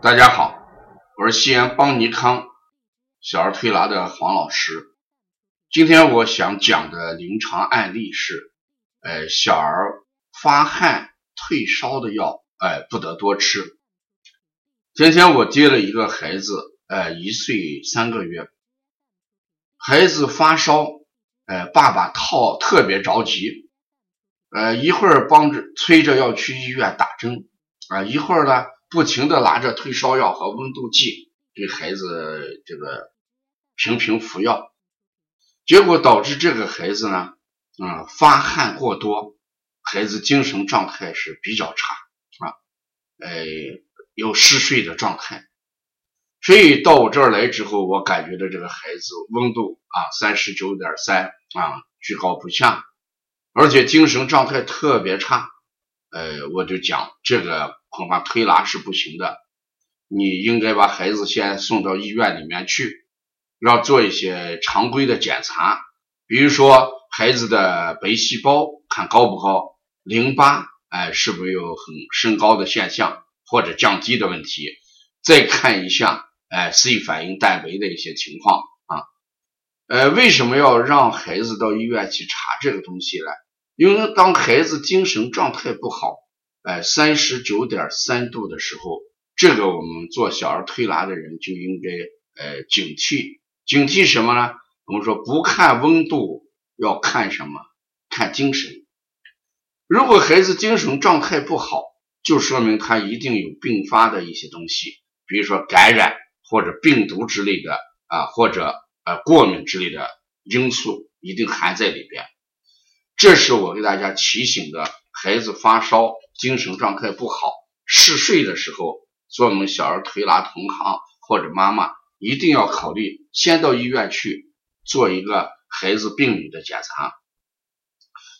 大家好，我是西安邦尼康小儿推拿的黄老师。今天我想讲的临床案例是，呃，小儿发汗退烧的药，哎，不得多吃。今天我接了一个孩子，呃，一岁三个月，孩子发烧，呃，爸爸套特别着急，呃，一会儿帮着催着要去医院打针，啊，一会儿呢。不停的拿着退烧药和温度计给孩子这个频频服药，结果导致这个孩子呢，嗯，发汗过多，孩子精神状态是比较差啊，呃，有嗜睡的状态，所以到我这儿来之后，我感觉到这个孩子温度啊三十九点三啊居高不下，而且精神状态特别差。呃，我就讲这个恐怕推拿是不行的，你应该把孩子先送到医院里面去，要做一些常规的检查，比如说孩子的白细胞看高不高，淋巴哎是不是有很升高的现象或者降低的问题，再看一下哎 C 反应蛋白的一些情况啊，呃，为什么要让孩子到医院去查这个东西呢？因为当孩子精神状态不好，哎，三十九点三度的时候，这个我们做小儿推拿的人就应该呃警惕，警惕什么呢？我们说不看温度，要看什么？看精神。如果孩子精神状态不好，就说明他一定有并发的一些东西，比如说感染或者病毒之类的啊，或者呃过敏之类的因素一定含在里边。这是我给大家提醒的，孩子发烧、精神状态不好、嗜睡的时候，做我们小儿推拿同行或者妈妈一定要考虑，先到医院去做一个孩子病理的检查。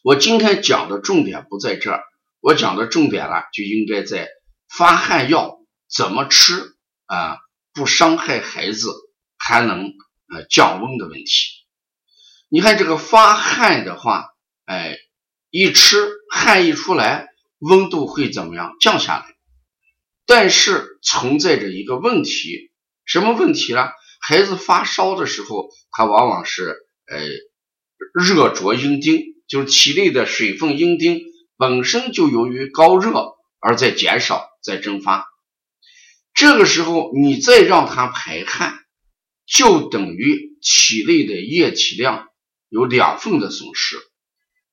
我今天讲的重点不在这儿，我讲的重点呢，就应该在发汗药怎么吃啊，不伤害孩子，还能呃降温的问题。你看这个发汗的话。哎，一吃汗一出来，温度会怎么样降下来？但是存在着一个问题，什么问题呢？孩子发烧的时候，他往往是呃热灼阴经，就是体内的水分阴经本身就由于高热而在减少，在蒸发。这个时候你再让他排汗，就等于体内的液体量有两份的损失。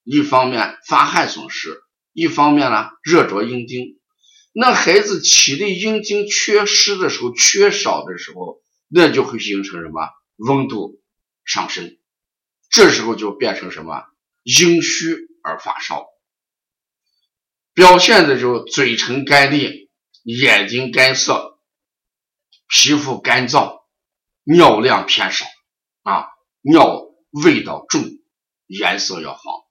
一方面发汗损失，一方面呢热灼阴经。那孩子体内阴经缺失的时候，缺少的时候，那就会形成什么温度上升，这时候就变成什么阴虚而发烧，表现的就嘴唇干裂、眼睛干涩、皮肤干燥、尿量偏少啊，尿味道重，颜色要黄。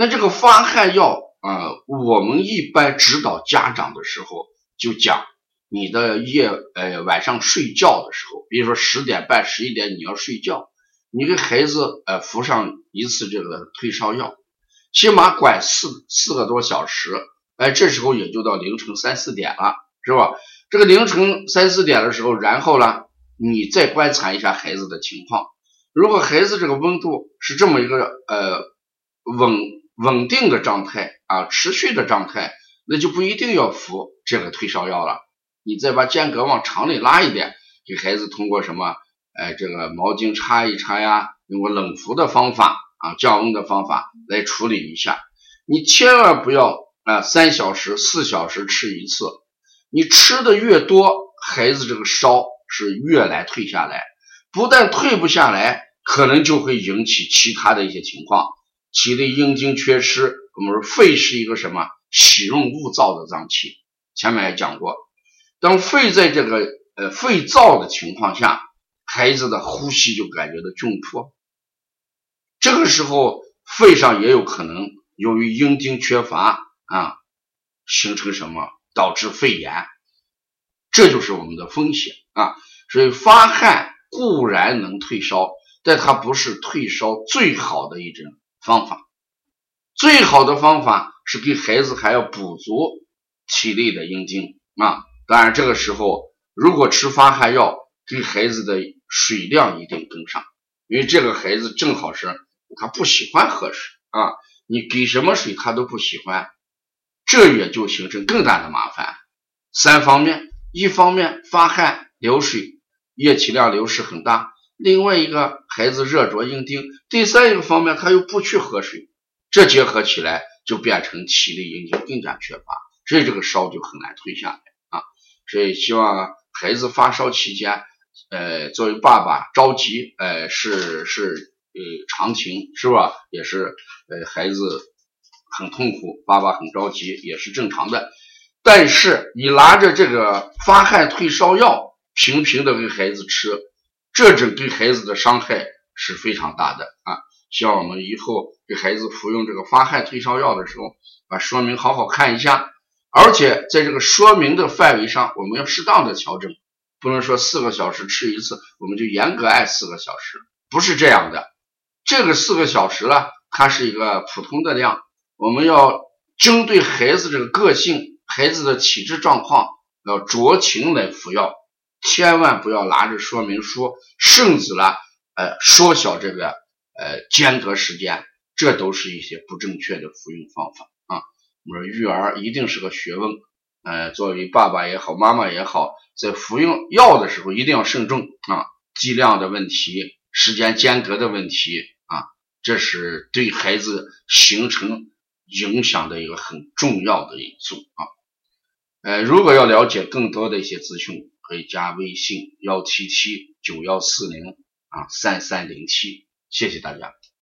那这个发汗药啊，我们一般指导家长的时候就讲，你的夜呃晚上睡觉的时候，比如说十点半、十一点你要睡觉，你给孩子呃服上一次这个退烧药，起码管四四个多小时，哎，这时候也就到凌晨三四点了，是吧？这个凌晨三四点的时候，然后呢，你再观察一下孩子的情况，如果孩子这个温度是这么一个呃稳。稳定的状态啊，持续的状态，那就不一定要服这个退烧药了。你再把间隔往长里拉一点，给孩子通过什么？哎，这个毛巾擦一擦呀，用个冷敷的方法啊，降温的方法来处理一下。你千万不要啊，三小时、四小时吃一次。你吃的越多，孩子这个烧是越来退下来，不但退不下来，可能就会引起其他的一些情况。体内阴经缺失，我们说肺是一个什么喜润恶燥的脏器，前面也讲过，当肺在这个呃肺燥的情况下，孩子的呼吸就感觉到窘迫，这个时候肺上也有可能由于阴经缺乏啊，形成什么导致肺炎，这就是我们的风险啊。所以发汗固然能退烧，但它不是退烧最好的一种。方法最好的方法是给孩子还要补足体内的阴精啊，当然，这个时候如果吃发汗药，给孩子的水量一定跟上，因为这个孩子正好是他不喜欢喝水啊，你给什么水他都不喜欢，这也就形成更大的麻烦。三方面，一方面发汗流水，液体量流失很大；另外一个孩子热着硬钉；第三一个方面他又不去喝水，这结合起来就变成体力营养更加缺乏，所以这个烧就很难退下来啊。所以希望孩子发烧期间。呃，作为爸爸着急，呃，是是呃常情，是吧？也是呃孩子很痛苦，爸爸很着急，也是正常的。但是你拿着这个发汗退烧药，频频的给孩子吃，这种对孩子的伤害是非常大的啊！希望我们以后给孩子服用这个发汗退烧药的时候，把说明好好看一下，而且在这个说明的范围上，我们要适当的调整。不能说四个小时吃一次，我们就严格按四个小时，不是这样的。这个四个小时呢，它是一个普通的量，我们要针对孩子这个个性、孩子的体质状况，要酌情来服药，千万不要拿着说明书，甚至呢，呃，缩小这个呃间隔时间，这都是一些不正确的服用方法啊。我们说育儿一定是个学问。呃，作为爸爸也好，妈妈也好，在服用药的时候一定要慎重啊，剂量的问题、时间间隔的问题啊，这是对孩子形成影响的一个很重要的因素啊。呃，如果要了解更多的一些资讯，可以加微信幺七七九幺四零啊三三零七，谢谢大家。